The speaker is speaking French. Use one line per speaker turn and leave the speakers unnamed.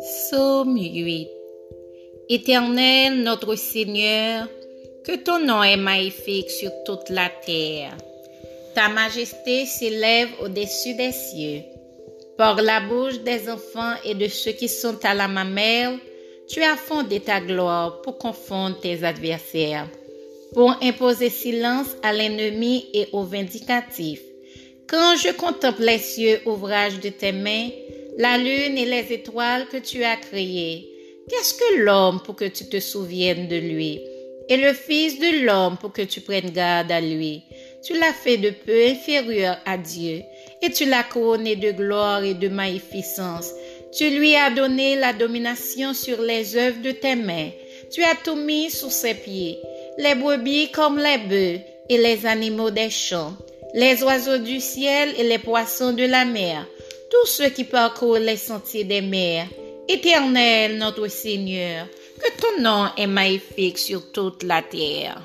Psaume 8 Éternel notre Seigneur, que ton nom est magnifique sur toute la terre. Ta majesté s'élève au-dessus des cieux. Par la bouche des enfants et de ceux qui sont à la mamelle, tu as fondé ta gloire pour confondre tes adversaires, pour imposer silence à l'ennemi et aux vindicatifs. Quand je contemple les cieux, ouvrage de tes mains, la lune et les étoiles que tu as créées. Qu'est-ce que l'homme pour que tu te souviennes de lui? Et le Fils de l'homme pour que tu prennes garde à lui? Tu l'as fait de peu inférieur à Dieu et tu l'as couronné de gloire et de magnificence. Tu lui as donné la domination sur les œuvres de tes mains. Tu as tout mis sous ses pieds, les brebis comme les bœufs et les animaux des champs, les oiseaux du ciel et les poissons de la mer tous ceux qui parcourent les sentiers des mers. Éternel notre Seigneur, que ton nom est magnifique sur toute la terre.